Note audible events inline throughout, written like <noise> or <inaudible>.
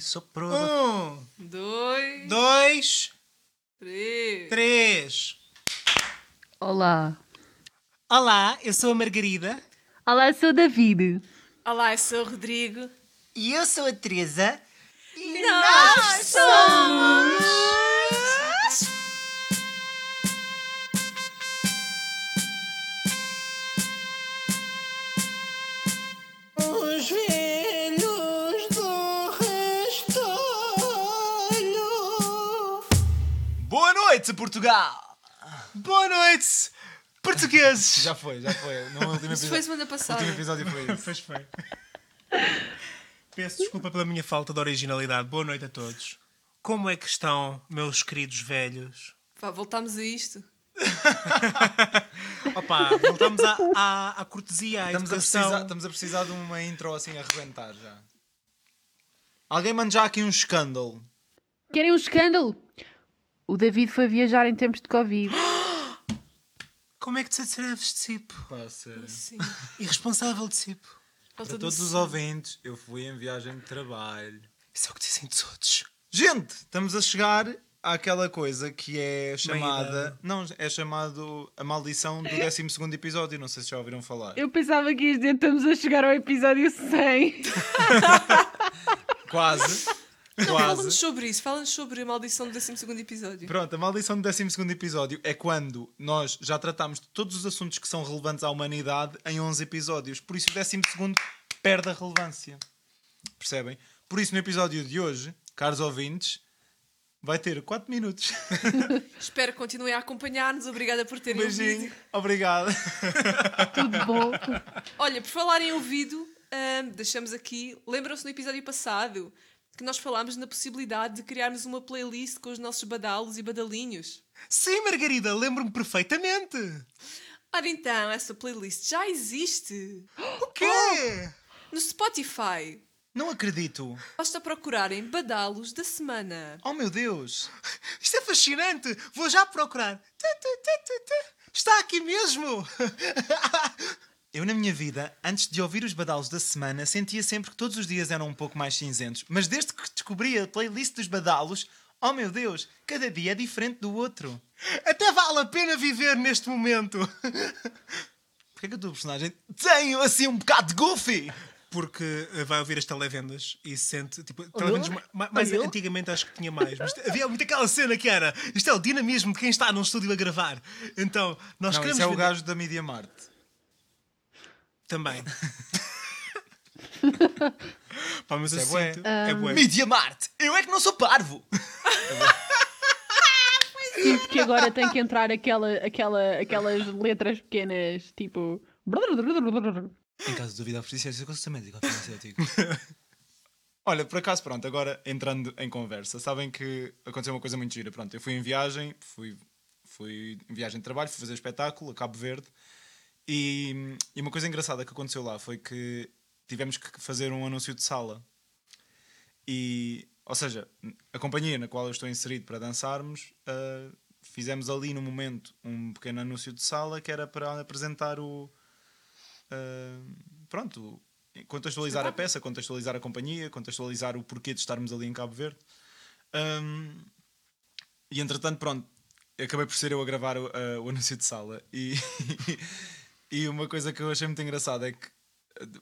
soprou. Um, Dois, dois, três. três. Olá. Olá, eu sou a Margarida. Olá, sou o David. Olá, eu sou o Rodrigo. E eu sou a Teresa. E nós somos. Os noite, Portugal! Boa noite, portugueses. Já foi, já foi. No último Isso foi episódio, semana no passada. último episódio foi <laughs> isso. Pois foi. Peço desculpa pela minha falta de originalidade. Boa noite a todos. Como é que estão, meus queridos velhos? Pá, voltámos a isto. <laughs> Opa, voltamos à, à, à cortesia, à Estamos a, educação. precisar, estamos a precisar de uma intro assim a rebentar já. Alguém manda já aqui um escândalo. Querem um escândalo? O David foi viajar em tempos de Covid. <gasps> Como é que te atreves, Cipo? Pá, sério. Sim. Irresponsável de Cipo. Falta Para de todos os ouvintes, eu fui em viagem de trabalho. Isso é o que dizem todos. Gente, estamos a chegar àquela coisa que é chamada. Não, é chamado a maldição do 12 episódio. Não sei se já ouviram falar. Eu pensava que ias dizer estamos a chegar ao episódio 100. <laughs> Quase. Não, fala-nos sobre isso. Fala-nos sobre a maldição do 12 episódio. Pronto, a maldição do 12 episódio é quando nós já tratamos de todos os assuntos que são relevantes à humanidade em 11 episódios. Por isso o 12 perde a relevância. Percebem? Por isso no episódio de hoje, caros ouvintes, vai ter 4 minutos. <laughs> <laughs> Espero que continuem a acompanhar-nos. Obrigada por terem Beijinho. ouvido. Obrigado. <laughs> Tudo bom. Olha, por falar em ouvido, ahm, deixamos aqui. Lembram-se no episódio passado que nós falámos na possibilidade de criarmos uma playlist com os nossos badalos e badalinhos? Sim, Margarida, lembro-me perfeitamente. Ora então, essa playlist já existe <gasps> O quê? no Spotify. Não acredito. Basta procurarem Badalos da Semana. Oh meu Deus. Isto é fascinante. Vou já procurar. Está aqui mesmo. <laughs> Eu, na minha vida, antes de ouvir os badalos da semana, sentia sempre que todos os dias eram um pouco mais cinzentos. Mas desde que descobri a playlist dos badalos, oh meu Deus, cada dia é diferente do outro. Até vale a pena viver neste momento. <laughs> Porquê que a tua personagem tem assim um bocado de goofy? Porque eh, vai ouvir as televendas e se sente, tipo, televendas ma- ma- mais Olhou? antigamente acho que tinha mais, mas <laughs> havia muito aquela cena que era isto é o dinamismo de quem está num estúdio a gravar. Então, nós Não, queremos esse é o gajo da Media Mart. Também. <laughs> Pá, mas Isso é bué. sinto- é bué. Media Mart! Eu é que não sou parvo! <laughs> Sinto que agora tem que entrar aquela, aquela, aquelas letras pequenas, tipo. Em caso de dúvida, oferecer consultamento farmacêutico. <laughs> Olha, por acaso, pronto, agora entrando em conversa, sabem que aconteceu uma coisa muito gira. Pronto, eu fui em viagem, fui, fui em viagem de trabalho, fui fazer espetáculo a Cabo Verde e, e uma coisa engraçada que aconteceu lá foi que tivemos que fazer um anúncio de sala. E, ou seja, a companhia na qual eu estou inserido para dançarmos, ah, fizemos ali no momento um pequeno anúncio de sala que era para apresentar o. ah, pronto, contextualizar a peça, contextualizar a companhia, contextualizar o porquê de estarmos ali em Cabo Verde. Ahm, e entretanto, pronto, acabei por ser eu a gravar o, a- o anúncio de sala. E, <laughs> e uma coisa que eu achei muito engraçada é que,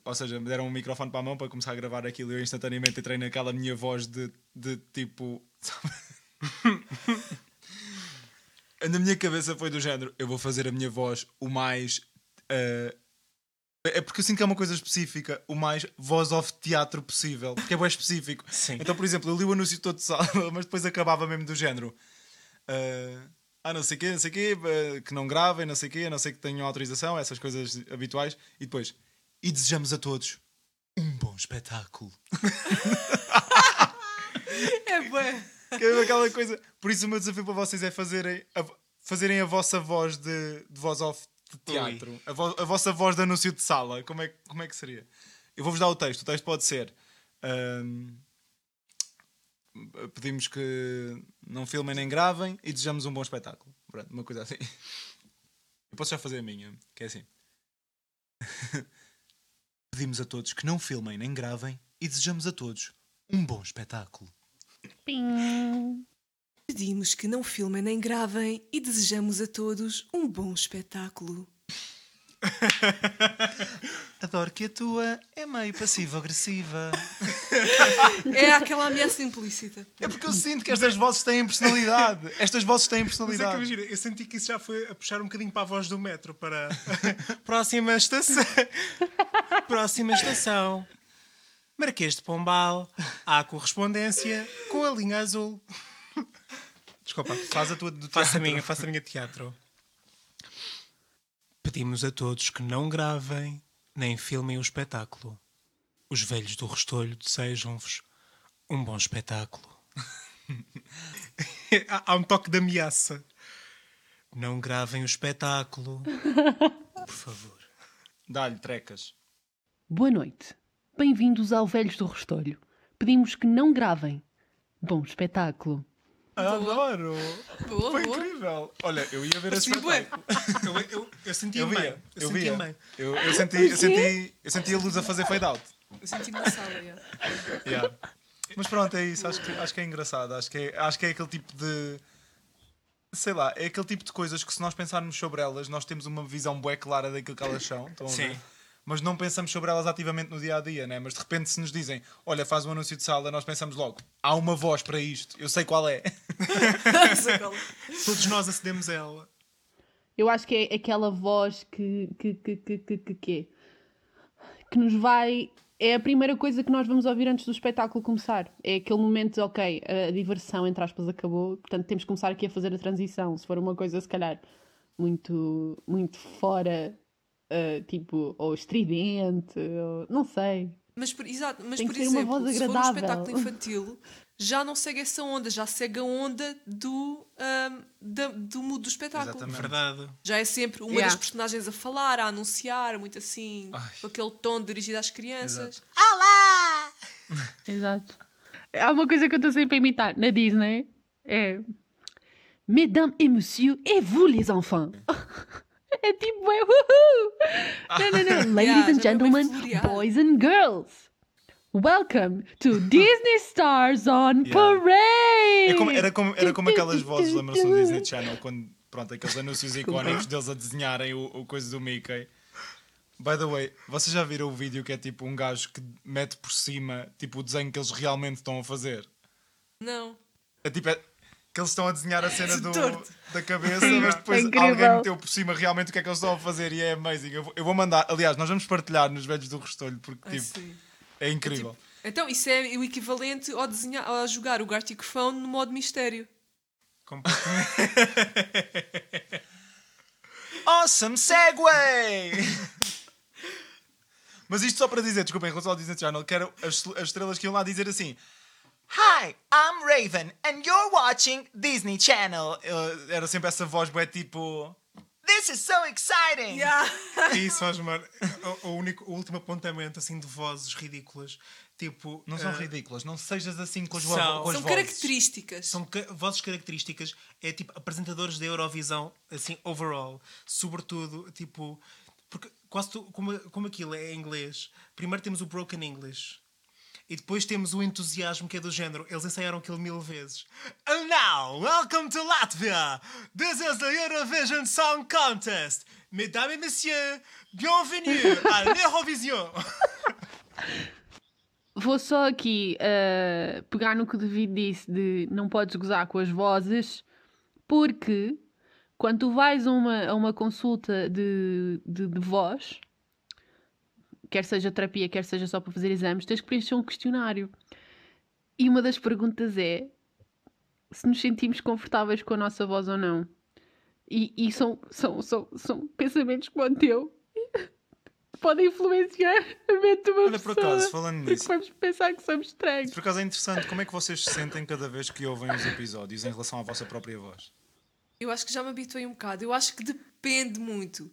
ou seja, me deram um microfone para a mão para começar a gravar aquilo e eu instantaneamente entrei naquela minha voz de, de tipo. <laughs> Na minha cabeça foi do género: eu vou fazer a minha voz o mais. ah, é porque eu sinto que é uma coisa específica, o mais voz off teatro possível, porque é bem específico. Sim. Então, por exemplo, eu li o anúncio todo de sala, <laughs> mas depois acabava mesmo do género. ah, ah, não sei o quê, não sei o quê, ah, que não gravem, não sei o quê, a não sei que tenham autorização, essas coisas habituais. E depois, e desejamos a todos um bom espetáculo. <laughs> É bué. Que é aquela coisa. Por isso, o meu desafio para vocês é fazerem a, fazerem a vossa voz de, de voz off de teatro, a, vo- a vossa voz de anúncio de sala. Como é, que- como é que seria? Eu vou-vos dar o texto. O texto pode ser. ahm, pedimos que não filmem nem gravem e desejamos um bom espetáculo. Pronto, uma coisa assim. Eu posso já fazer a minha, que é assim. <laughs> Pedimos a todos que não filmem nem gravem e desejamos a todos um bom espetáculo. Pim. Pedimos que não filmem nem gravem e desejamos a todos um bom espetáculo. <laughs> <laughs> Adoro que a tua é meio passivo-agressiva. É aquela ameaça implícita. É porque eu sinto que estas vozes têm personalidade. Estas vozes têm Mas é que personalidade. imagina, eu senti que isso já foi a puxar um bocadinho para a voz do metro para <laughs> próxima estação. próxima estação. Marquês de Pombal, há correspondência com a linha azul. Desculpa, Faz a tua do faça a teatro. minha, faça a minha teatro. Pedimos a todos que não gravem nem filmem o espetáculo. Os velhos do Restolho desejam-vos um bom espetáculo. <laughs> há, um toque de ameaça. Não gravem o espetáculo. Por favor. Dá-lhe trecas. Boa noite. Bem-vindos ao Velhos do Restolho. Pedimos que não gravem. Bom espetáculo. Adoro! Boa, Foi boa. incrível. Olha, eu ia ver Assim. Eu, eu, eu senti Eu a mãe. via, Eu, eu senti via. a mãe. Eu, eu senti, eu, senti, eu senti a luz a fazer fade out. Eu senti na sala, yeah. Yeah. Mas pronto, é isso. Acho que, acho que é engraçado. Acho que é, acho que é aquele tipo de. Sei lá, é aquele tipo de coisas que se nós pensarmos sobre elas, nós temos uma visão bué clara daquilo que elas são. Estão a ver? Mas não pensamos sobre elas ativamente no dia a dia, né? Mas de repente, se nos dizem, olha, faz um anúncio de sala, nós pensamos logo, há uma voz para isto, eu <laughs> sei qual é. Todos nós acedemos a ela. Eu acho que é aquela voz que que que que que que, que, que nos vai é a primeira coisa que nós vamos ouvir antes do espetáculo começar. É aquele momento, ok, a diversão entre aspas acabou, portanto temos que começar aqui a fazer a transição. Se for uma coisa se calhar muito muito fora, ah, tipo ou estridente, ou, não sei. Mas, por, exato, mas Tem por exemplo, voz se for um agradável. espetáculo <laughs> infantil, já não segue essa onda, já segue a onda do, ahm, da- do mood do espetáculo. Exatamente. Verdade. Já é sempre uma Yeah. das personagens a falar, a anunciar, muito assim, com aquele tom dirigido às crianças. <laughs> Exato. Há uma coisa que eu estou sempre a imitar na Disney. É. Mesdames et messieurs, et vous les enfants? <laughs> É tipo, é uhul! Não, não, não. Ladies Yeah, and gentlemen, boys and girls. Welcome to <laughs> Disney Stars on Yeah. Parade! É como- era, como, era como aquelas vozes, lembram-se do Disney Channel, quando, pronto, aqueles anúncios icónicos deles a desenharem o, o coisa do Mickey. By the way, vocês já viram o vídeo que é tipo um gajo que mete por cima tipo o desenho que eles realmente estão a fazer? Não. É tipo, é, que eles estão a desenhar a cena <laughs> do, da cabeça, mas depois É incrível. alguém meteu por cima realmente o que é que eles estão a fazer e é amazing. Eu vou, eu vou mandar, aliás, nós vamos partilhar nos velhos do Restolho porque tipo, Assim. é incrível. Então, isso é o equivalente ao, desenhar, ao jogar o Gartic Phone no modo mistério. Completamente. <laughs> Awesome Segway! <laughs> Mas isto só para dizer, desculpa, em relação ao Disney Channel, que eram as, as estrelas que iam lá dizer assim: Hi, I'm Raven and you're watching Disney Channel. Era sempre essa voz, bué tipo. This is so exciting! E isso faz mal. O, o único, o último apontamento assim de vozes ridículas. Tipo. Não são eh, ridículas, não sejas assim com as, São. vo- com as São vozes. características. São ca- vozes características, é tipo apresentadores da Eurovisão, assim, overall. Sobretudo, tipo. Porque quase tu, como, como aquilo é em inglês, primeiro temos o broken English. E depois temos o entusiasmo que é do género. Eles ensaiaram aquilo mil vezes. And now, welcome to Latvia! This is the Eurovision Song Contest! Mesdames et messieurs, bienvenue à <laughs> l'Eurovision! Vou só aqui uh, pegar no que o David disse de não podes gozar com as vozes, porque quando tu vais a uma, a uma consulta de, de, de voz, quer seja terapia, quer seja só para fazer exames, tens que preencher um questionário. E uma das perguntas é se nos sentimos confortáveis com a nossa voz ou não. E, e são, são, são, são pensamentos como o teu que <laughs> podem influenciar a mente de uma Olha, por pessoa. acaso, falando Porque nisso, vamos pensar que somos estranhos. por acaso é interessante, como é que vocês se sentem cada vez que ouvem os episódios em relação à vossa própria voz? Eu acho que já me habituei um bocado. Eu acho que depende muito.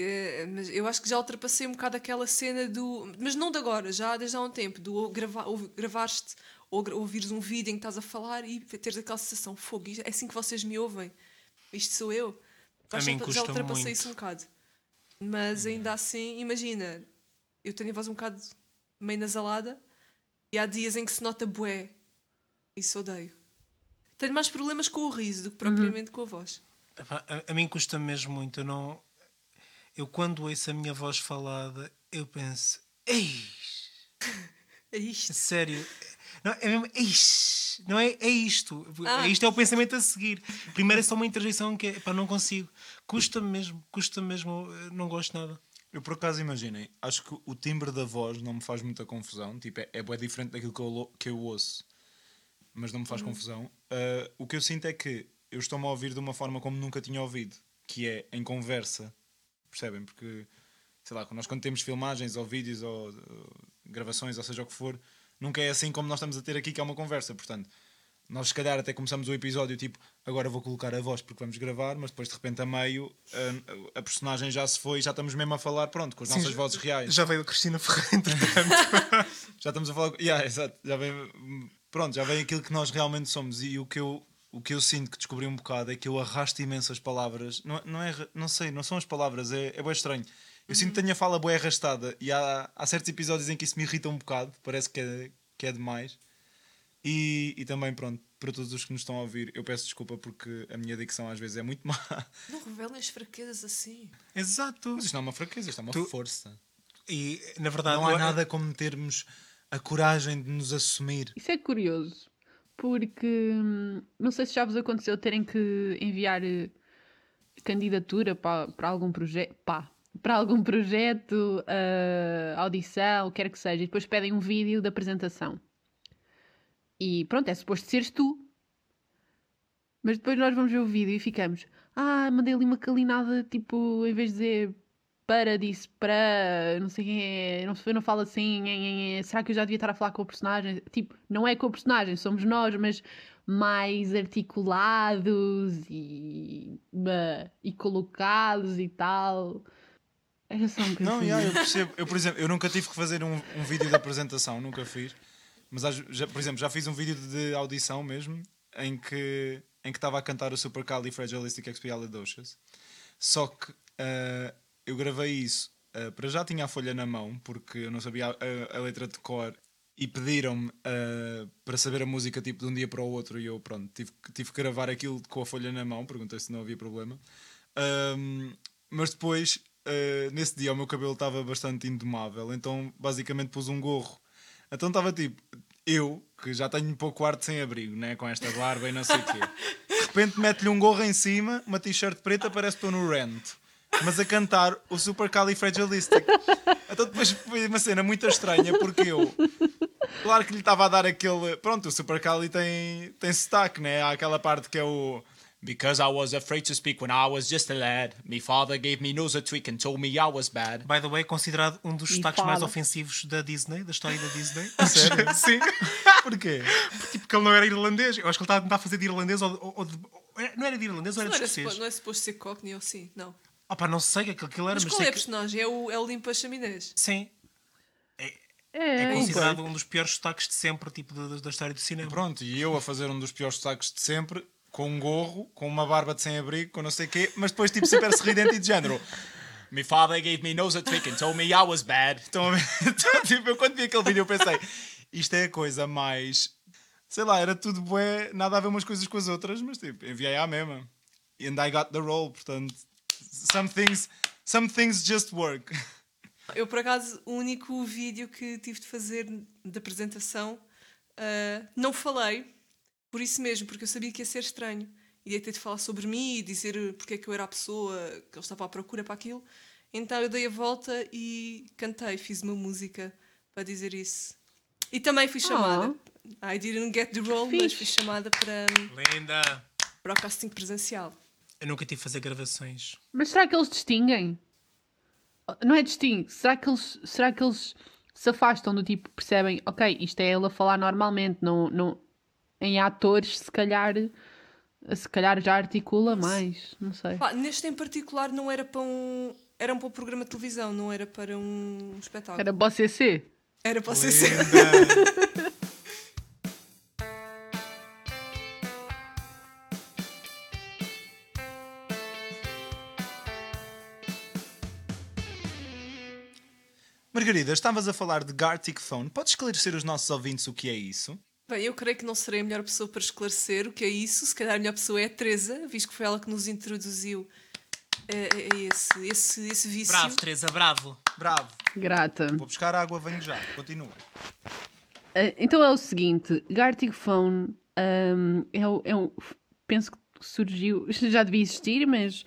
Eh, mas eu acho que já ultrapassei um bocado aquela cena do. Mas não de agora, já desde há um tempo, do ou grava, ou ou gra- ouvires um vídeo em que estás a falar e teres aquela sensação, fogo, é assim que vocês me ouvem. Isto sou eu. A Acho que já ultrapassei muito. isso um bocado. Mas ainda assim, imagina, eu tenho a voz um bocado meio nasalada E há dias em que se nota bué. Isso odeio. Tenho mais problemas com o riso do que propriamente com a voz. Epá, A, a mim custa mesmo muito. Eu não. Eu quando ouço a minha voz falada, eu penso. Ei! <laughs> É isto. Sério. Não, é mesmo. Eish! Não é? É isto. Ah. Isto é o pensamento a seguir. Primeiro é só uma interjeição que é. Pá, não consigo. Custa-me mesmo. Custa-me mesmo. eh, Não gosto nada. Eu por acaso imaginem, acho que o timbre da voz não me faz muita confusão. Tipo, é, é diferente daquilo que eu, que eu ouço, mas não me faz confusão. Ah, o que eu sinto é que eu estou-me a ouvir de uma forma como nunca tinha ouvido, que é em conversa. Percebem? Porque, sei lá, nós quando temos filmagens ou vídeos ou uh, gravações, ou seja o que for, nunca é assim como nós estamos a ter aqui, que é uma conversa. Portanto, nós se calhar até começamos o episódio tipo, agora vou colocar a voz porque vamos gravar, mas depois de repente a meio a, a personagem já se foi, já estamos mesmo a falar, pronto, com as nossas já- vozes reais. Já veio a Cristina Ferreira, entretanto. <laughs> Já estamos a falar. Yeah, exato. Já vem, pronto, já vem aquilo que nós realmente somos. E o que eu, o que eu sinto que descobri um bocado é que eu arrasto imensas palavras. Não, não, é, não sei, não são as palavras, é, é bem estranho. Eu sinto que tenho a fala boa arrastada e há, há certos episódios em que isso me irrita um bocado, parece que é, que é demais. E, e também, pronto, para todos os que nos estão a ouvir, eu peço desculpa porque a minha dicção às vezes é muito <laughs> má. Não revelem as fraquezas assim. Exato. Mas isto não é uma fraqueza, isto é uma Tu- força. E na verdade. Não há eu- nada como termos a coragem de nos assumir. Isso é curioso, porque hum, não sei se já vos aconteceu terem que enviar eh, candidatura para, para algum projeto, para algum projeto, eh, audição, quer que seja, e depois pedem um vídeo da apresentação. E pronto, é suposto seres tu. Mas depois nós vamos ver o vídeo e ficamos, ah, mandei ali uma calinada, tipo, em vez de dizer para, disse para, não sei quem é, não, eu não falo assim, será que eu já devia estar a falar com o personagem? Tipo, não é com o personagem, somos nós, mas mais articulados e, e colocados e tal. Era só um Não, yeah, eu percebo. Eu, por exemplo, eu nunca tive que fazer um, um vídeo de apresentação, nunca fiz. Mas, já, por exemplo, já fiz um vídeo de audição mesmo, em que em que estava a cantar o Supercalifragilisticexpialidocious. Só que ah, eu gravei isso, ah, para já tinha a folha na mão, porque eu não sabia a, a- a letra de cor, e pediram-me ah, para saber a música tipo de um dia para o outro, e eu, pronto, tive, tive que gravar aquilo com a folha na mão, perguntei se não havia problema. Ahm, mas depois, ah, nesse dia, o meu cabelo estava bastante indomável, então basicamente pus um gorro. Então estava tipo, eu, que já tenho um pouco ar sem abrigo, né? com esta barba e não sei o quê, de repente mete-lhe um gorro em cima, uma t-shirt preta, parece que estou no rent. Mas a cantar o Supercalifragilistic. Então depois foi uma cena muito estranha porque eu, claro que lhe estava a dar aquele. Pronto, o Supercali tem, tem sotaque, né? Há aquela parte que é o. Because I was afraid to speak when I was just a lad. My father gave me nose a tweak and told me I was bad. By the way, considerado um dos sotaques mais ofensivos da Disney, da história da Disney. <laughs> Sério? Sim. <laughs> Porquê? Tipo, porque ele não era irlandês. Eu acho que ele estava a tentar fazer de irlandês ou, ou- ou de. Não era de irlandês ou era Não, de era escocês? não é suposto ser Cockney ou sim, não. Pá, não sei o que aquilo era, Mas mas, qual é a que... personagem? É o, é o Limpa Chaminés. Sim. É, É um considerado um dos piores sotaques de sempre, tipo, da, da história do cinema. Pronto, e eu a fazer um dos piores sotaques de sempre, com um gorro, com uma barba de sem-abrigo, com não sei o quê, mas depois tipo super sorridente e de género. My father gave me nose a tweak and told me I was bad. Então, <laughs> então, tipo, eu quando vi aquele vídeo eu pensei, isto é a coisa mais. Sei lá, era tudo bué, nada a ver umas coisas com as outras, mas tipo, enviei à mesma. And I got the role, portanto, some things, some things just work. Eu, por acaso, o único vídeo que tive de fazer de apresentação, ah, não falei, por isso mesmo, porque eu sabia que ia ser estranho. Ia ter de falar sobre mim e dizer porque é que eu era a pessoa que ele estava à procura para aquilo. Então eu dei a volta e cantei, fiz uma música para dizer isso. E também fui chamada. I didn't get the role, mas Fixe. fui chamada para, Linda! para o casting presencial. Eu nunca tive de fazer gravações. Mas será que eles distinguem? Não é distingue. Será que eles, será que eles se afastam do tipo, percebem, ok, isto é ele a falar normalmente, não, não... em atores se calhar se calhar já articula mais, não sei. Pá, neste em particular não era para um. Era para um programa de televisão, não era para um espetáculo. Era para o CC. Era para o CC. Margarida, estavas a falar de Gartic Phone. Podes esclarecer os nossos ouvintes o que é isso? Bem, eu creio que não serei a melhor pessoa para esclarecer o que é isso. Se calhar a melhor pessoa é a Teresa, visto que foi ela que nos introduziu a, a- a esse, esse, esse vício. Bravo, Teresa, bravo. Bravo. Grata. Vou buscar água, venho já. Continua. Ah, então é o seguinte: Gartic Phone ahm, é, o- é um. Penso que surgiu, <laughs> já devia existir, mas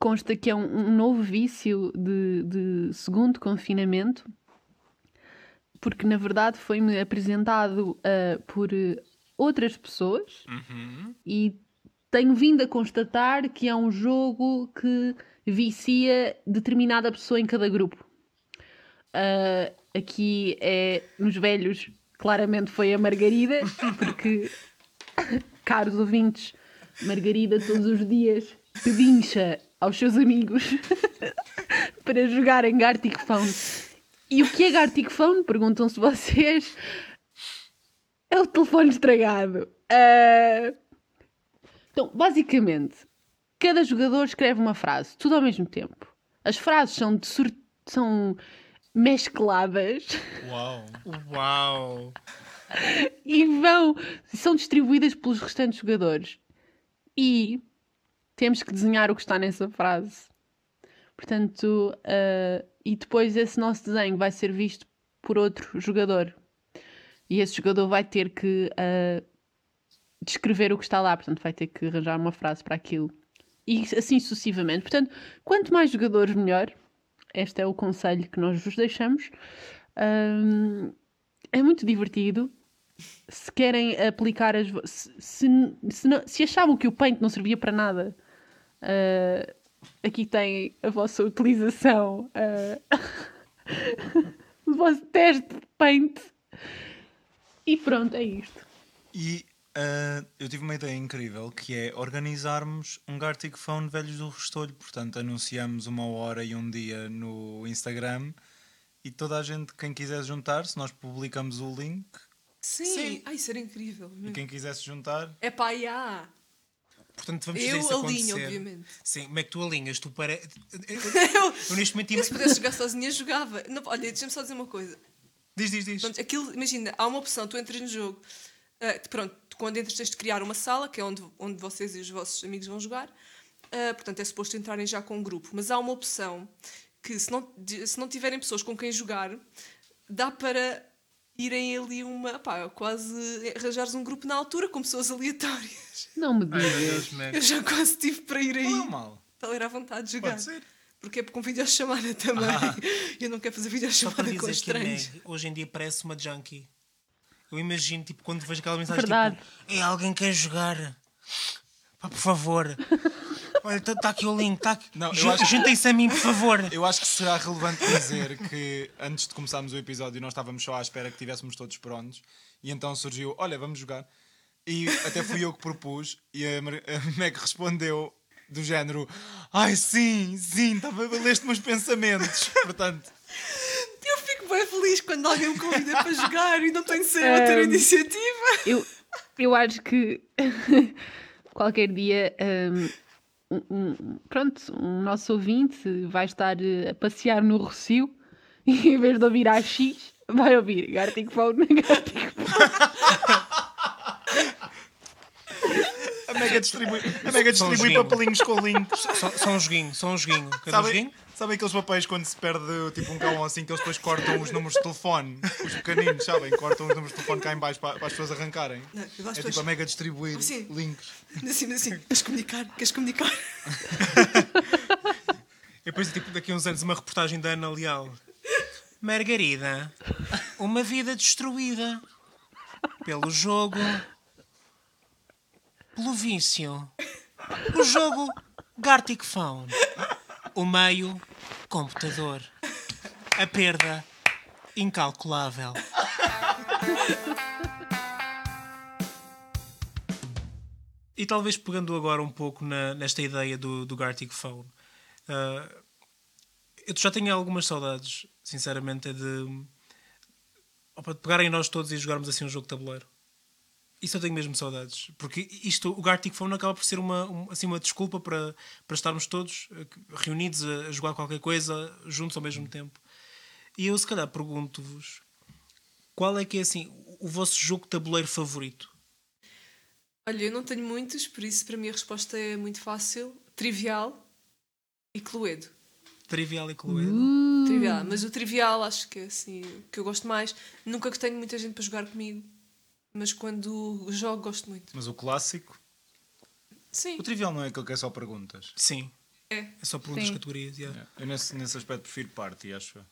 consta que é um, um novo vício de, de segundo confinamento, porque na verdade foi-me apresentado ah, por eh, outras pessoas e tenho vindo a constatar que é um jogo que vicia determinada pessoa em cada grupo. Uh, aqui é nos velhos, claramente foi a Margarida, porque, <laughs> caros ouvintes, Margarida todos os dias pedincha aos seus amigos <laughs> para jogarem Gartic Phone. E o que é Gartic Phone? Perguntam-se vocês. É o telefone estragado. Uh, Então, basicamente, cada jogador escreve uma frase, tudo ao mesmo tempo. As frases são, de sur- são mescladas Uau. Uau. <laughs> e vão são distribuídas pelos restantes jogadores. E temos que desenhar o que está nessa frase. Portanto, ah, e depois esse nosso desenho vai ser visto por outro jogador. E esse jogador vai ter que ah, descrever o que está lá, portanto, vai ter que arranjar uma frase para aquilo. E assim sucessivamente. Portanto, quanto mais jogadores, melhor. Este é o conselho que nós vos deixamos. Ahm, é muito divertido. Se querem aplicar as. Se, se, se, não- se achavam que o Paint não servia para nada, ah, aqui tem a vossa utilização. ah, <laughs> o vosso teste de Paint. E pronto, é isto. E ah, eu tive uma ideia incrível que é organizarmos um Gartic Phone Velhos do Restolho. Portanto, anunciamos uma hora e um dia no Instagram e toda a gente, quem quiser juntar-se, nós publicamos o link Sim. Sim. Ai, isso era incrível. e quem quisesse juntar. É pá, já. Portanto, vamos Eu isso alinho, acontecer. obviamente. Sim, como é que tu alinhas? Tu para... eu, Eu, eu neste momento... eu se pudesse jogar sozinha, jogava. Não, olha, deixa-me só dizer uma coisa. Diz, diz, diz. Pronto, aquilo, imagina, há uma opção, tu entras no jogo, ah, pronto, quando entras tens de criar uma sala, que é onde, onde vocês e os vossos amigos vão jogar, Ah, portanto é suposto entrarem já com um grupo, mas há uma opção que se não, se não tiverem pessoas com quem jogar, dá para irem ali uma, pá, quase arranjares um grupo na altura com pessoas aleatórias. Não me digas. Eu já quase tive para ir aí. Não é mal. Para ir à vontade de jogar. Pode ser. Porque é com videochamada também. <laughs> Eu não quero fazer videochamada com estranhos. Meg hoje em dia parece uma junkie. Eu imagino, tipo, quando vejo aquela mensagem, Verdade. tipo, é alguém que quer jogar. Pá, por favor. <laughs> Olha, está aqui o link, está aqui. Não, eu Ju- acho- Juntem-se a mim, por favor. Eu acho que será relevante dizer que antes de começarmos o episódio nós estávamos só à espera que estivéssemos todos prontos e então surgiu, olha, vamos jogar. E até fui eu que propus e a, Mar- a Meg respondeu do género, ai sim, sim, estava leste meus pensamentos. Portanto, Eu fico bem feliz quando alguém me convida para jogar e não tenho de ser eu a ter a Ahm, iniciativa. Eu, eu acho que <laughs> qualquer dia, um, um- pronto, um nosso ouvinte vai estar eh, a passear no Rocio <laughs> e em vez de ouvir a X, vai ouvir Gartic Phone, <laughs> Gartic Phone. a Mega distribui, a Mega Só um distribui papelinhos com links. Só, só um joguinho, só um joguinho. Queres um Sabem, joguinho? sabem aqueles papéis quando se perde tipo um cão assim que eles depois cortam os números de telefone? Os pequeninos, sabem? Cortam os números de telefone cá em baixo para, para as pessoas arrancarem. Não, É tipo a Mega distribuir Ah, sim. links. Assim, assim, queres comunicar? Queres comunicar? <laughs> E depois, tipo, daqui a uns anos, uma reportagem da Ana Leal. Margarida, uma vida destruída pelo jogo, pelo vício. O jogo Gartic Phone. O meio, computador. A perda, incalculável. E talvez pegando agora um pouco na- nesta ideia do, do Gartic Phone. ah, eu já tenho algumas saudades, sinceramente, de, opa, de pegarem nós todos e jogarmos assim um jogo de tabuleiro. Isso eu tenho mesmo saudades. Porque isto, o Gartic Phone acaba por ser uma, um- assim, uma desculpa para, para estarmos todos eh, reunidos a, a jogar qualquer coisa juntos ao mesmo tempo. E eu, se calhar, pergunto-vos qual é que é assim o vosso jogo de tabuleiro favorito? Olha, eu não tenho muitos, por isso para mim a resposta é muito fácil. Trivial e Cluedo. Trivial e Cluedo. Uh, Trivial. Mas o Trivial acho que é assim, o que eu gosto mais. Nunca que tenho muita gente para jogar comigo. Mas quando jogo gosto muito. Mas o clássico. Sim. O trivial não é aquele que é só perguntas. Sim. É. É só perguntas Sim. de categorias. yeah. É. Eu nesse, nesse aspecto prefiro party, acho.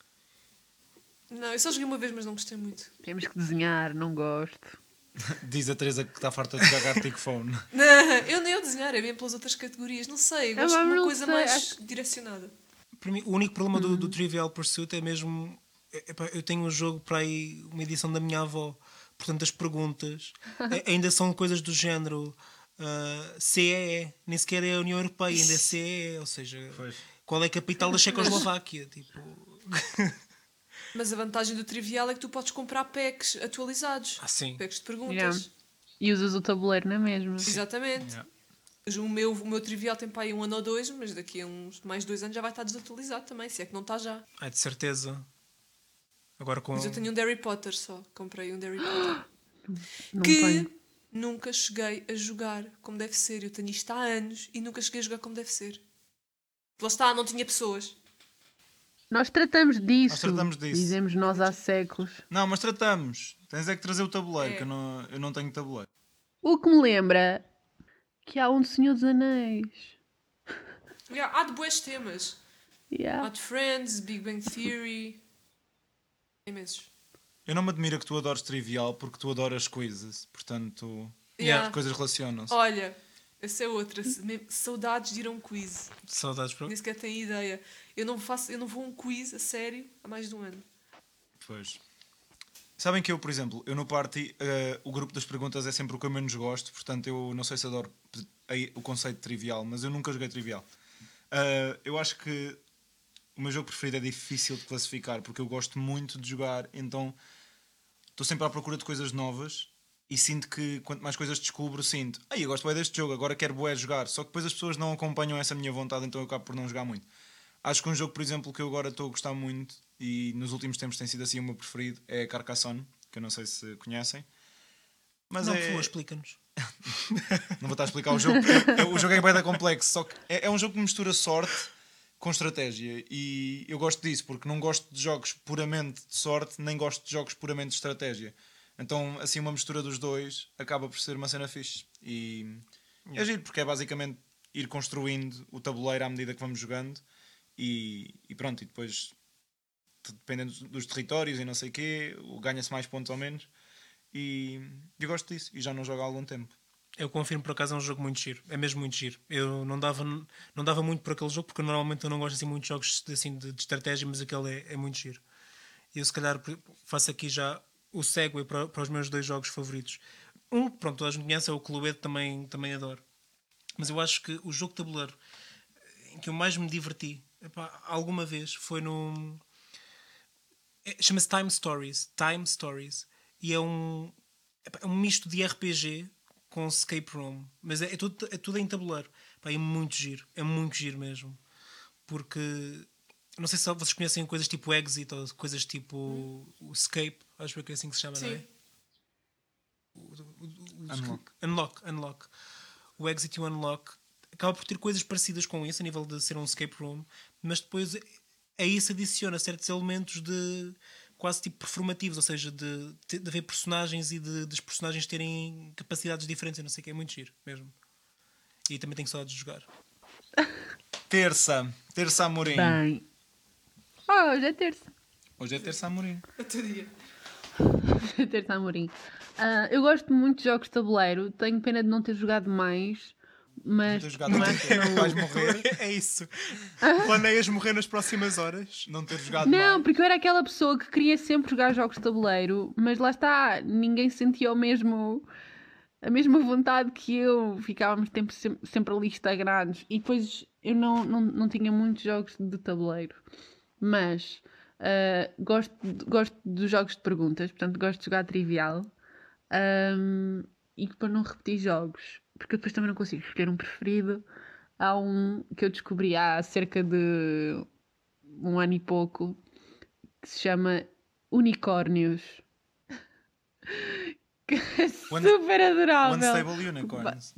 Não, eu só joguei uma vez, mas não gostei muito. Temos que desenhar, não gosto. <laughs> Diz a Teresa que está farta de jogar Arctic <laughs> Phone. Não, eu nem eu desenhar, é bem pelas outras categorias. Não sei, eu gosto de uma coisa sei, mais acho- direcionada. Para mim, o único problema do, do Trivial Pursuit é mesmo. é- epá, eu tenho um jogo para aí, uma edição da minha avó. Portanto, as perguntas <laughs> ainda são coisas do género ah, CEE, nem sequer é a União Europeia, ainda é CEE, ou seja, Pois. qual é a capital da Checoslováquia? Tipo, <laughs> Mas a vantagem do Trivial é que tu podes comprar packs atualizados. ah, sim. Packs de perguntas. Yeah. E usas o tabuleiro na mesma. Exatamente. Yeah. O meu, o meu Trivial tem para aí um ano ou dois, mas daqui a uns mais dois anos já vai estar desatualizado também, se é que não está já. Ah, de certeza. Agora com. Mas eu tenho um Harry Potter só. Comprei um Harry Potter. <gasps> Não que tenho. nunca cheguei a jogar como deve ser. Eu tenho isto há anos e nunca cheguei a jogar como deve ser. Lá está, não tinha pessoas. Nós tratamos disso. Nós tratamos disso. Dizemos nós há séculos. Não, mas tratamos. Tens é que trazer o tabuleiro, É. que eu não, eu não tenho tabuleiro. O que me lembra que há um Senhor dos Anéis. Yeah, há de boas temas. Há Yeah. de Friends, Big Bang Theory. Imensos. Eu não me admiro que tu adores trivial porque tu adoras quizzes. Portanto, Yeah. As coisas relacionam-se. Olha, essa é outra. Saudades de ir a um quiz. Saudades para. Nem sequer tenho ideia. Eu não, faço, eu não vou a um quiz a sério há mais de um ano. Pois. Sabem que eu, por exemplo, eu no party, eh, o grupo das perguntas é sempre o que eu menos gosto, portanto eu não sei se adoro o conceito de trivial, mas eu nunca joguei trivial. Eh, eu acho que o meu jogo preferido é difícil de classificar porque eu gosto muito de jogar, então estou sempre à procura de coisas novas e sinto que quanto mais coisas descubro, sinto, ai, eu gosto bem deste jogo, agora quero bué jogar. Só que depois as pessoas não acompanham essa minha vontade, então eu acabo por não jogar muito. Acho que um jogo, por exemplo, que eu agora estou a gostar muito e nos últimos tempos tem sido assim o meu preferido é Carcassonne, que eu não sei se conhecem. Mas não, é... por favor, explica-nos. <laughs> Não vou estar a explicar o jogo. O jogo é bem da complexo, só que é, é um jogo que mistura sorte com estratégia. E eu gosto disso, porque não gosto de jogos puramente de sorte, nem gosto de jogos puramente de estratégia. Então, assim, uma mistura dos dois acaba por ser uma cena fixe. E é giro, porque é basicamente ir construindo o tabuleiro à medida que vamos jogando. E, e pronto, e depois, dependendo dos- territórios e não sei o quê, ganha-se mais pontos ou menos. E eu gosto disso, e já não jogo há algum tempo. Eu confirmo por acaso é um jogo muito giro. É mesmo muito giro. Eu não dava, não dava muito por aquele jogo porque normalmente eu não gosto assim muito de jogos assim, de, de estratégia, mas aquele é, é muito giro. E eu se calhar faço aqui já o segue para, para os meus dois jogos favoritos. Um, pronto, toda a gente é o Cluedo, também, também adoro. Mas eu acho que o jogo de tabuleiro em que eu mais me diverti epá, alguma vez foi no. é- Chama-se Time Stories. Time Stories. E é um, epá, é um misto de RPG com escape room. Mas é, é tudo, é tudo em tabuleiro. Epá, é muito giro. É muito giro mesmo. Porque. Não sei se vocês conhecem coisas tipo Exit ou coisas tipo o Escape. Acho que é assim que se chama, não é? Sim. Unlock. Unlock, Unlock. O Exit e o Unlock acaba por ter coisas parecidas com isso, a nível de ser um escape room, mas depois a isso adiciona certos elementos de quase tipo performativos, ou seja, de, de, de haver personagens e de, dos personagens terem capacidades diferentes, eu não sei o que, é muito giro mesmo. E também tenho saudades de jogar. <laughs> Terça. Terça Amorim. Bem. Oh, hoje é terça. Hoje é terça Amorim. Outro dia. Hoje <laughs> é terça Amorim. Ah, eu gosto muito de jogos de tabuleiro. Tenho pena de não ter jogado mais. Mas. Ter jogado não- Vais morrer. <laughs> é isso. Planeias morrer nas próximas horas. Não ter jogado Não, mais. porque eu era aquela pessoa que queria sempre jogar jogos de tabuleiro, mas lá está, ninguém sentia o mesmo a mesma vontade que eu, ficávamos tempo, sem- sempre ali estagnados e depois eu não, não, não tinha muitos jogos de tabuleiro, mas ah, gosto, gosto dos jogos de perguntas, portanto gosto de jogar trivial Ahm, e para não repetir jogos, porque eu depois também não consigo escolher um preferido. Há um que eu descobri há cerca de um ano e pouco que se chama Unicórnios. <laughs> Que é super adorável. Unstable Unicorns.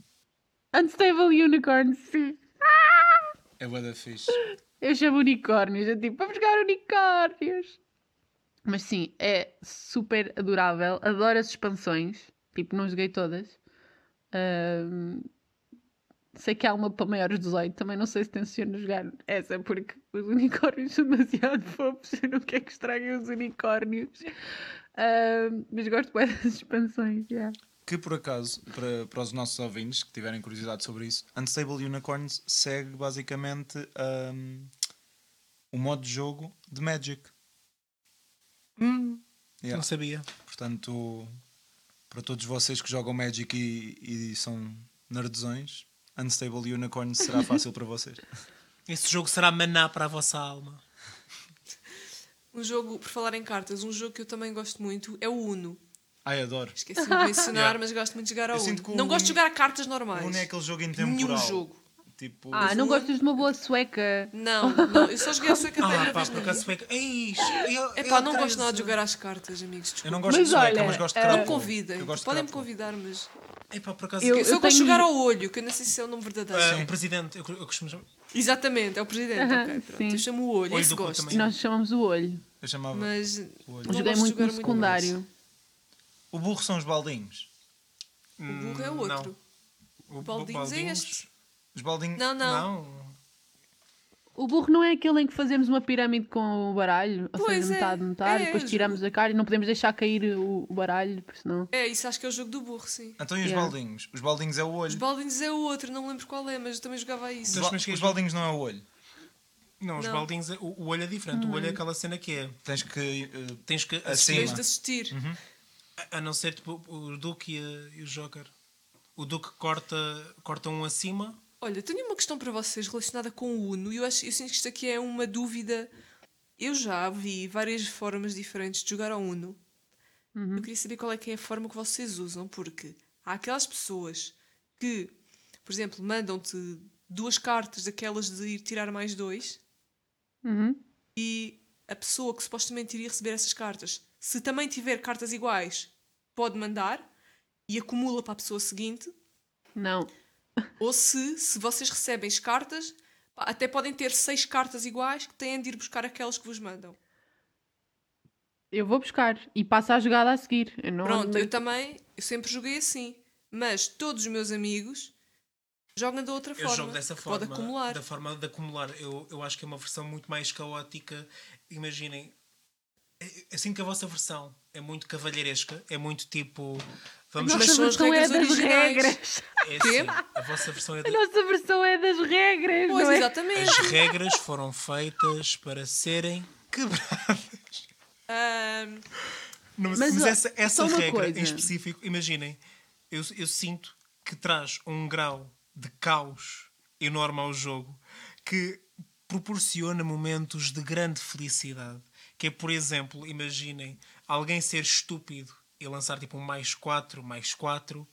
Unstable Unicorns, sim. É bué da fixe. <laughs> Eu chamo unicórnios, é tipo, vamos jogar unicórnios. Mas sim, é super adorável. Adoro as expansões. Tipo, não joguei todas. Sei que há uma para maiores de 18. Também não sei se tenciono jogar essa, porque os unicórnios <laughs> são demasiado fofos. Eu não quero que estraguem os unicórnios. Mas gosto bem das expansões. yeah. Que por acaso, para, para os nossos ouvintes que tiverem curiosidade sobre isso, Unstable Unicorns segue basicamente um, o modo de jogo de Magic. Hum, Yeah. Não sabia. Portanto, para todos vocês que jogam Magic e, e são nerdzões, Unstable Unicorns será <laughs> fácil para vocês. Esse jogo será maná para a vossa alma. Um jogo, por falar em cartas, um jogo que eu também gosto muito é o Uno. Ai, adoro. Esqueci de <laughs> mencionar, Yeah. mas gosto muito de jogar ao Eu Uno. o Não gosto de jogar cartas O normais. Uno é aquele jogo Nenhum intemporal. jogo. Tipo, Ah, não gostas de uma boa sueca? Não, não, eu só joguei a <laughs> sueca até Ah, pá, por acaso sueca. Ei, eu- É eu pá, não tenho- gosto nada de jogar às cartas, amigos. eu Desculpa. não gosto Mas de sueca, olha, mas gosto de eh, Não me convidem. Eu Podem me convidar, mas. É pá, por acaso. Eu- Eu só gosto tenho- de jogar ao olho, que eu não sei se é o nome verdadeiro. Ah, o presidente, eu, eu costumo chamar. Exatamente, é o presidente. Aham, ok, pronto. sim. Eu chamo o olho, Olho esse gosto. também. Nós chamamos o olho. Eu chamava Mas. o olho. Não Joguei muito no secundário. O burro são os baldinhos. O burro é Hum, outro. Não. O Baldinhos é este. Os baldinhos. Não, não. Não. O burro não é aquele em que fazemos uma pirâmide com o baralho, ou Pois seja, é, metade, metade, é, depois tiramos a cara e não podemos deixar cair o, o baralho, porque senão. É, isso acho que é o jogo do burro, sim. Então e os Yeah. baldinhos? Os baldinhos é o olho. Os baldinhos é o outro, não me lembro qual é, mas eu também jogava isso. Os, Mas- os baldinhos não é o olho. Não, os Não. baldinhos, é- o, o olho é diferente. O olho é aquela cena que é. Tens que. eh, Tens que Acima. assistir, Tens de assistir. a, a não ser tipo, o Duke e, a- e o Joker. O Duke corta, corta um acima. Olha, tenho uma questão para vocês relacionada com o Uno. e Eu, acho, eu sinto que isto aqui é uma dúvida. Eu já vi várias formas diferentes de jogar ao Uno. Eu queria saber qual é que é a forma que vocês usam, porque há aquelas pessoas que, por exemplo, mandam-te duas cartas daquelas de ir tirar mais dois Uhum. e a pessoa que supostamente iria receber essas cartas, se também tiver cartas iguais, pode mandar e acumula para a pessoa seguinte. Não. Ou se, se vocês recebem as cartas, pá, até podem ter seis cartas iguais que têm de ir buscar aquelas que vos mandam. Eu vou buscar e passo a jogada a seguir. Eu não Pronto, ando- eu também, eu sempre joguei assim. Mas todos os meus amigos jogam da outra Eu forma. jogo dessa forma. Pode acumular. Da forma de acumular. Eu, eu acho que é uma versão muito mais caótica. Imaginem. é- Eu sinto que a vossa versão é muito cavalheiresca. É muito tipo. Vamos a Mas nossa são as versão é das originais. regras. É assim, a vossa versão é A de... nossa versão é das regras, Pois, não é? exatamente. As regras <laughs> foram feitas para serem quebradas. Ahm, Não, mas Mas, ó, essa, essa regra coisa. em específico, imaginem, eu, eu sinto que traz um grau de caos enorme ao jogo que proporciona momentos de grande felicidade. Que é, por exemplo, imaginem alguém ser estúpido e lançar tipo um mais 4, mais 4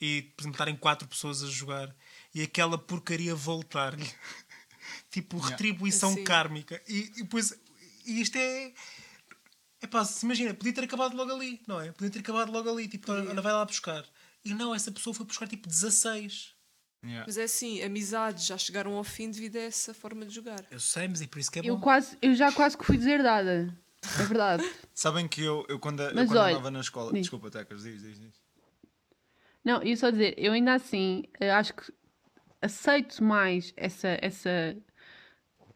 e estarem quatro pessoas a jogar e aquela porcaria voltar-lhe. <laughs> tipo, retribuição Assim. kármica. E, e depois, e isto é. É pá, se imagina, podia ter acabado logo ali, não é? Podia ter acabado logo ali, tipo, Ana vai lá buscar. E não, essa pessoa foi buscar tipo 16. Yeah. mas é assim, amizades já chegaram ao fim devido a essa forma de jogar. Eu sei, mas é por isso que é Eu, bom. quase, eu já quase que fui deserdada. É verdade. <laughs> Sabem que eu, eu quando, eu quando olha, andava na escola. diz. Desculpa, Tecas, diz, diz, diz. Não, ia só dizer, eu ainda assim acho que aceito mais essa, essa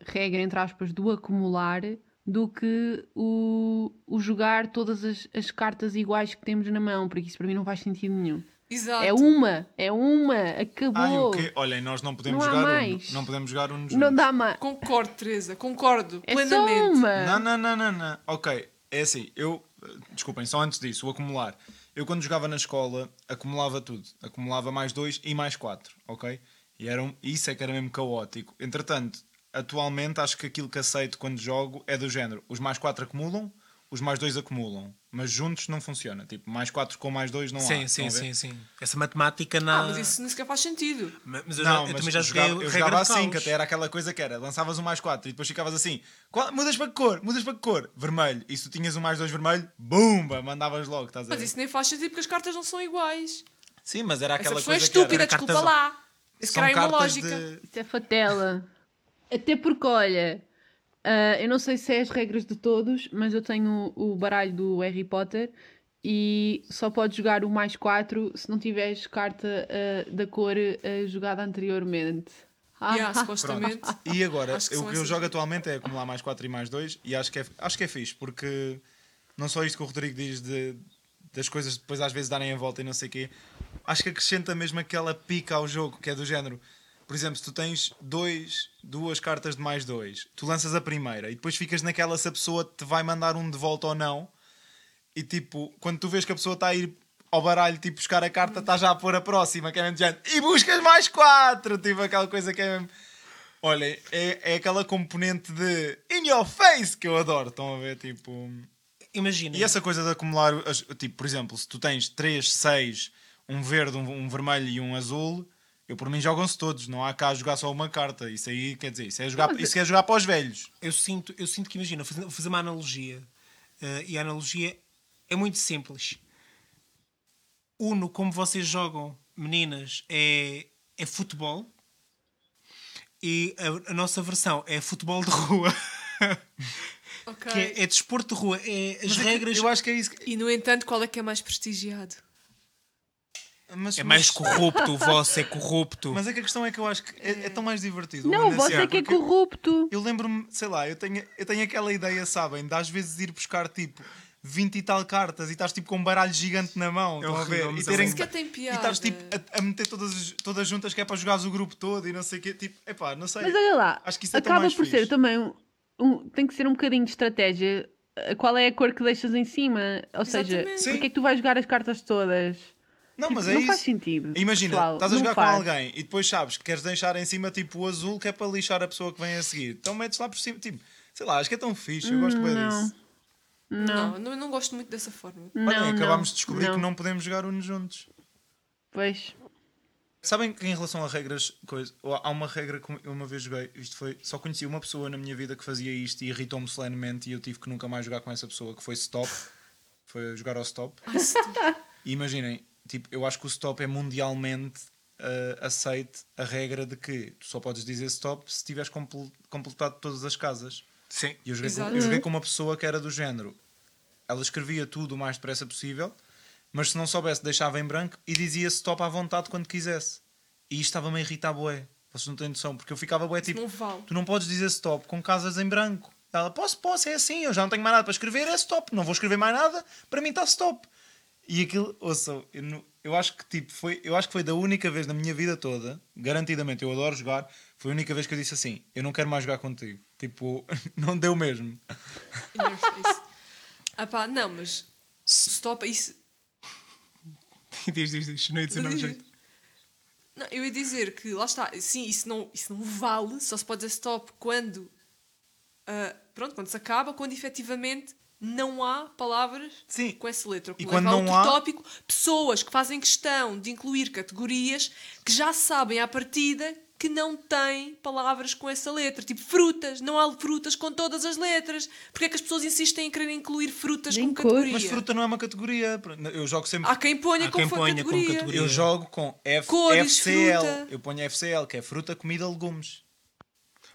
regra, entre aspas, do acumular do que o, o jogar todas as, as cartas iguais que temos na mão, porque isso para mim não faz sentido nenhum. Exato. É uma, é uma, acabou. o quê? Olhem, nós não podemos Não jogar mais. Uno. Não podemos jogar Uno não dá mais. Concordo, Teresa, concordo É só plenamente. uma. Não, não, não, não, não. Ok, é assim, eu. Desculpem, só antes disso, o acumular. Eu quando jogava na escola, acumulava tudo. Acumulava mais dois e mais quatro, ok? E era um, isso é que era mesmo caótico. Entretanto, atualmente acho que aquilo que aceito quando jogo é do género: os mais quatro acumulam, os mais dois acumulam. Mas juntos não funciona. Tipo, mais 4 com mais 2 não há. Sim, Estão sim, sim, sim. Essa matemática na. Ah, mas isso nem sequer faz sentido. Ma- Mas eu, Não, já, eu mas também já eu joguei jogava, eu jogava assim, que até era aquela coisa que era, lançavas um mais 4 e depois ficavas assim, qual- mudas para que cor, mudas para que cor, vermelho, e se tu tinhas um mais 2 vermelho, bumba, mandavas logo, estás a Mas ver? isso nem faz sentido porque as cartas não são iguais. Sim, mas era Essa aquela pessoa é coisa que era- estúpida, era cartas- desculpa lá. Isso são cria uma cartas lógica. de... Isso é fatela. Até porque, olha, ah, eu não sei se é as regras de todos, mas eu tenho o baralho do Harry Potter e só podes jogar o mais 4 se não tiveres carta ah, da cor ah, jogada anteriormente. Ah, Yeah, supostamente. E agora, o que eu jogo atualmente é acumular mais 4 e mais 2 e acho que é, acho que é fixe, porque não só isto que o Rodrigo diz de, das coisas depois às vezes darem a volta e não sei o quê, acho que acrescenta mesmo aquela pica ao jogo, que é do género. Por exemplo, se tu tens dois, duas cartas de mais dois, tu lanças a primeira e depois ficas naquela se a pessoa te vai mandar um de volta ou não. E tipo, quando tu vês que a pessoa está a ir ao baralho tipo, buscar a carta, está já a pôr a próxima, que é mesmo género, e buscas mais quatro, tipo aquela coisa que é mesmo. Olha, é, é aquela componente de in your face que eu adoro, estão a ver? Tipo. Imagina. E essa coisa de acumular, tipo, por exemplo, se tu tens 3, 6, um verde, um, um vermelho e um azul, eu por mim jogam-se todos, não há cá jogar só uma carta. Isso aí, quer dizer, isso é jogar, isso é jogar para os velhos. eu sinto, eu sinto que, imagina, vou fazer, uma analogia. eh, e a analogia é muito simples. Uno, como vocês jogam, meninas, é, é futebol. E a, a nossa versão é futebol de rua. Ok. <laughs> que é, é desporto de rua. É as Mas é que regras. Eu acho que é isso. que- E no entanto, qual é que é mais prestigiado? Mas, É mais mas- corrupto, <laughs> o vosso é corrupto. Mas é que a questão é que eu acho que é, é tão mais divertido. Não, você é que é corrupto. Eu lembro-me, sei lá, eu tenho, eu tenho aquela ideia, sabem, de às vezes ir buscar tipo 20 e tal cartas e estás tipo com um baralho gigante na mão, a horrível, E é terem que tem E piada. estás tipo a, a meter todas, todas juntas que é para jogares o grupo todo e não sei o quê. Tipo, epá, não sei. Mas olha lá, Acho que isso é tão acaba mais por fixe. ser também um, um- tem que ser um bocadinho de estratégia. Uh, Qual é a cor que deixas em cima? Ou seja, Exatamente. Sim. porque é que tu vais jogar as cartas todas? Não, Tipo, mas é não isso. faz sentido. Imagina, pessoal, estás a jogar faz. com alguém e depois sabes que queres deixar em cima tipo o azul que é para lixar a pessoa que vem a seguir. Então metes lá por cima, tipo, sei lá, acho que é tão fixe, eu gosto bem Não. disso. Não, não, não gosto muito dessa forma. Não, Olha, acabámos não, de descobrir não. que não podemos jogar uns juntos. Pois. Sabem que em relação a regras, coisa, há uma regra que eu uma vez joguei, isto foi, só conheci uma pessoa na minha vida que fazia isto e irritou-me solenemente e eu tive que nunca mais jogar com essa pessoa, que foi stop. Foi jogar ao stop. Se tu- E imaginem, tipo, eu acho que o stop é mundialmente eh, aceite a regra de que tu só podes dizer stop se tiveres comple- completado todas as casas. Sim. E eu joguei, com, eu joguei com uma pessoa que era do género. Ela escrevia tudo o mais depressa possível, mas se não soubesse, deixava em branco e dizia stop à vontade quando quisesse. E isto estava-me a irritar, bué. Vocês não têm noção, porque eu ficava bué tipo. não vale. Tu não podes dizer stop com casas em branco. Ela, posso, posso, é assim, eu já não tenho mais nada para escrever, é stop. Não vou escrever mais nada, para mim está stop. E aquilo, ouçam, eu, não- eu acho que tipo, foi, eu acho que foi da única vez na minha vida toda, garantidamente, eu adoro jogar, foi a única vez que eu disse assim, eu não quero mais jogar contigo. Tipo, <laughs> não deu mesmo. Ah pá, não, mas stop, isso. <laughs> diz, diz, diz. Não ia dizer de jeito. Não, eu ia dizer que lá está, sim, isso não, isso não vale, só se pode dizer stop quando ah, pronto, quando se acaba, quando efetivamente não há palavras Sim. com essa letra. Que E quando a não há- tópico, pessoas que fazem questão de incluir categorias que já sabem à partida que não têm palavras com essa letra. Tipo frutas, não há frutas com todas as letras. Porque é que as pessoas insistem em querer incluir frutas Nem como cor. categoria? Mas fruta não é uma categoria. Eu jogo sempre. Há quem ponha Há como quem for ponha como categoria. categoria. Eu jogo com F, Cores, FCL. fruta. Eu ponho FCL, que é fruta, comida, legumes.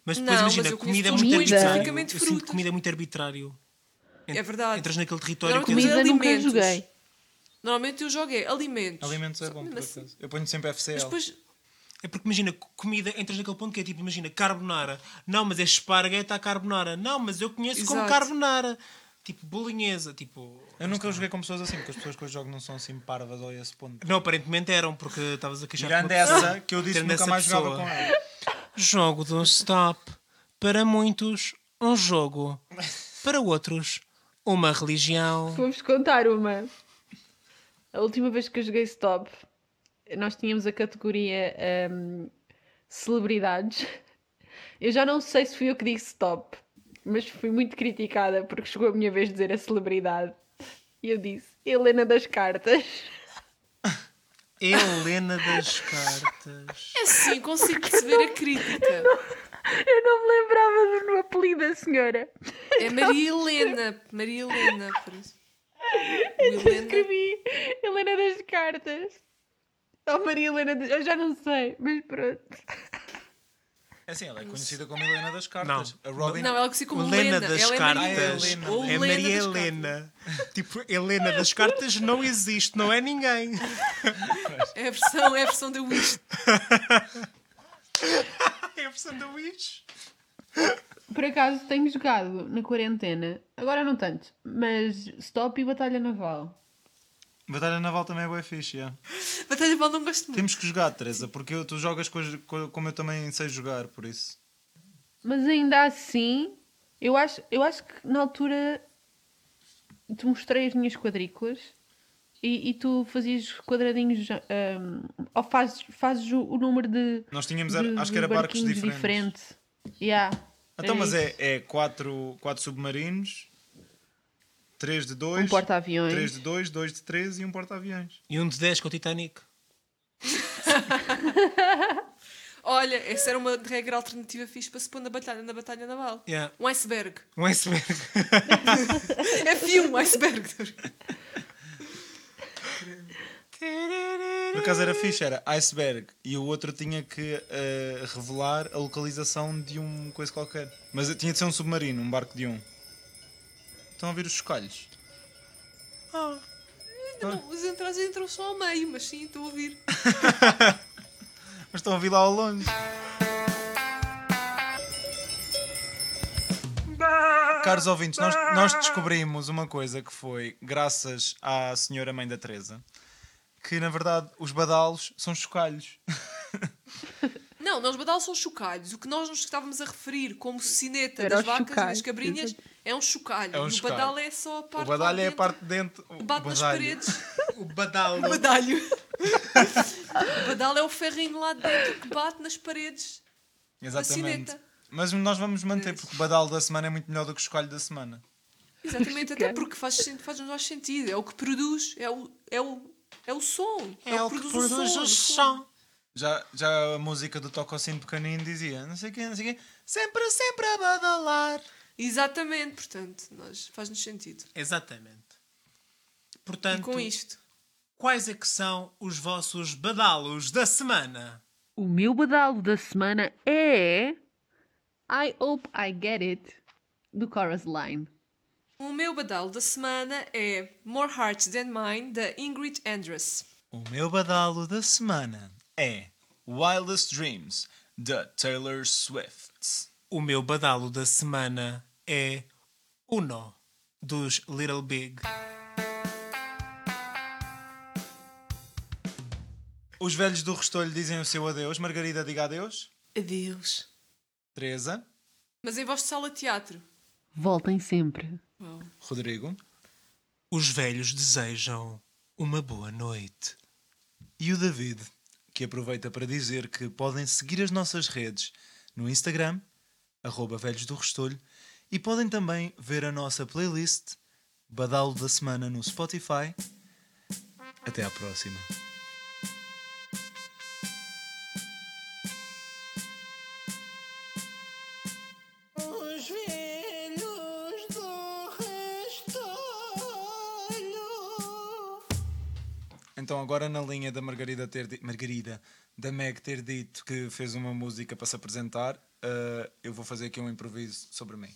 Mas depois Não, imagina, mas comida é conheço muito pessoas que arbitrário. Eu sinto comida é muito arbitrário. Ent- É verdade. Entras naquele território que comida- tens- Comida nunca alimentos. joguei. Normalmente eu jogo é alimentos. Alimentos é Só- bom, por mas- acaso. Eu ponho sempre FCL. Mas depois, É porque imagina, comida, entras naquele ponto que é tipo, imagina, carbonara. Não, mas é esparguete à carbonara. Não, mas eu conheço como Exato. carbonara. Tipo, bolinhesa, tipo... Eu nunca joguei com pessoas assim, porque as pessoas que eu jogo não são assim parvas a esse ponto. Não, aparentemente eram, porque estavas a queixar Tirando pessoa. essa, que eu disse que nunca mais jogava pessoa. com ela. Jogo do stop. Para muitos, um jogo. Para outros, uma religião. Vou-vos contar uma. A última vez que eu joguei Stop, nós tínhamos a categoria hum, celebridades. Eu já não sei se fui eu que disse Stop. mas fui muito criticada porque chegou a minha vez de dizer a celebridade. E eu disse Helena das Cartas. <laughs> Helena das Cartas. É sim, consigo perceber a crítica. Eu não me lembrava do apelido da senhora. É Maria Helena. Maria Helena. por isso. O Helena. Escrevi Helena das Cartas. Ou Maria Helena das... Eu já não sei, mas pronto. É assim, ela é conhecida como Helena das Cartas. A Robin. Não, ela conhece como Helena Helena. das Ela é Maria Cartas. Helena. É Maria das Helena. Tipo, Helena das Cartas não existe, não é ninguém. É a versão, é a versão da Wish. <laughs> É a versão da Wish. Por acaso tenho jogado na quarentena, agora não tanto, mas Stop e Batalha Naval. Batalha Naval também é boa fixe, yeah. Batalha Naval não gosto muito. Temos que jogar, Teresa, porque eu- tu jogas coisas como eu também sei jogar, por isso. Mas ainda assim, eu acho, eu acho que na altura te mostrei as minhas quadrículas e, e tu fazias quadradinhos ahm, ou fazes, fazes o, o número de. Nós tínhamos, de- acho que de era barcos barquinhos diferentes. diferente. Yeah, Então, mas isso. é, é quatro, quatro submarinos, três de dois, Um porta-aviões. três de dois, dois de três e um porta-aviões. E um de 10 com o Titanic. <laughs> Olha, essa era uma regra alternativa fixe para se pôr na batalha, na batalha naval. Yeah. Um iceberg. Um iceberg. <laughs> É filme, um iceberg. <laughs> Por acaso era fixe, era iceberg e o outro tinha que eh, revelar a localização de um coisa qualquer. Mas tinha de ser um submarino, um barco de um. Estão a ver os chocalhos? Ainda não, os entradas entram só ao meio, mas sim, estou a ouvir. <laughs> Mas estão a vir lá ao longe. Caros ouvintes, nós, nós descobrimos uma coisa que foi, graças à senhora mãe da Teresa, que na verdade os badalos são chocalhos. <laughs> Não, nós badalos são chocalhos. O que nós nos estávamos a referir como cineta Era das vacas e chocalhos, das cabrinhas é um chocalho. É um e o chocalho. badalo é só a parte o badalho lá é a parte de dentro. o Bate nas badalho. paredes. <laughs> O badalo. O badalho. <laughs> o badalo é o ferrinho lá de dentro que bate nas paredes. Exatamente. Mas nós vamos manter, porque o badalo da semana é muito melhor do que o chocalho da semana. Exatamente, até Chocalho. porque faz, faz mais sentido. É o que produz, é o, é o, é o som. É o que produz o no fundo. som. Já, já a música do Tococino Pequenino dizia não sei quê, não sei quê, sempre, sempre a badalar. Exatamente, portanto, nós, faz-nos sentido. Exatamente. E Portanto, com isto, quais é que são os vossos badalos da semana? O meu badalo da semana é I Hope I Get It do Chorus Line. O meu badalo da semana é More Hearts Than Mine, da Ingrid Andress. O meu badalo da semana é Wildest Dreams, da Taylor Swift. O meu badalo da semana é Uno, dos Little Big. Os velhos do Restolho dizem o seu adeus. Margarida, diga adeus. Adeus. Teresa, Mas em voz de sala de teatro. Voltem sempre. Rodrigo Os velhos desejam uma boa noite. e o David, que aproveita para dizer que podem seguir as nossas redes no Instagram, arroba velhos do Restolho, e podem também ver a nossa playlist Badalo da Semana no Spotify. Até à próxima. Agora na linha da Margarida ter di- Margarida, da Meg ter dito que fez uma música para se apresentar, eh, eu vou fazer aqui um improviso sobre mim.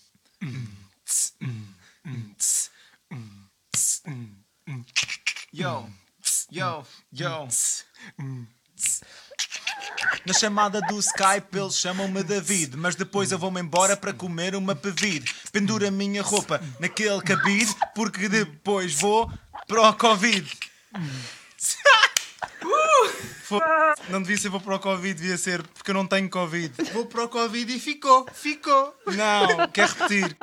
Yo, yo, yo. Na chamada do Skype eles chamam-me David, mas depois eu vou-me embora para comer uma pevide. Penduro a minha roupa naquele cabide porque depois vou para o Covid. Não devia ser vou para o Covid, devia ser porque eu não tenho Covid. Vou para o Covid e ficou, ficou. Não, quer repetir.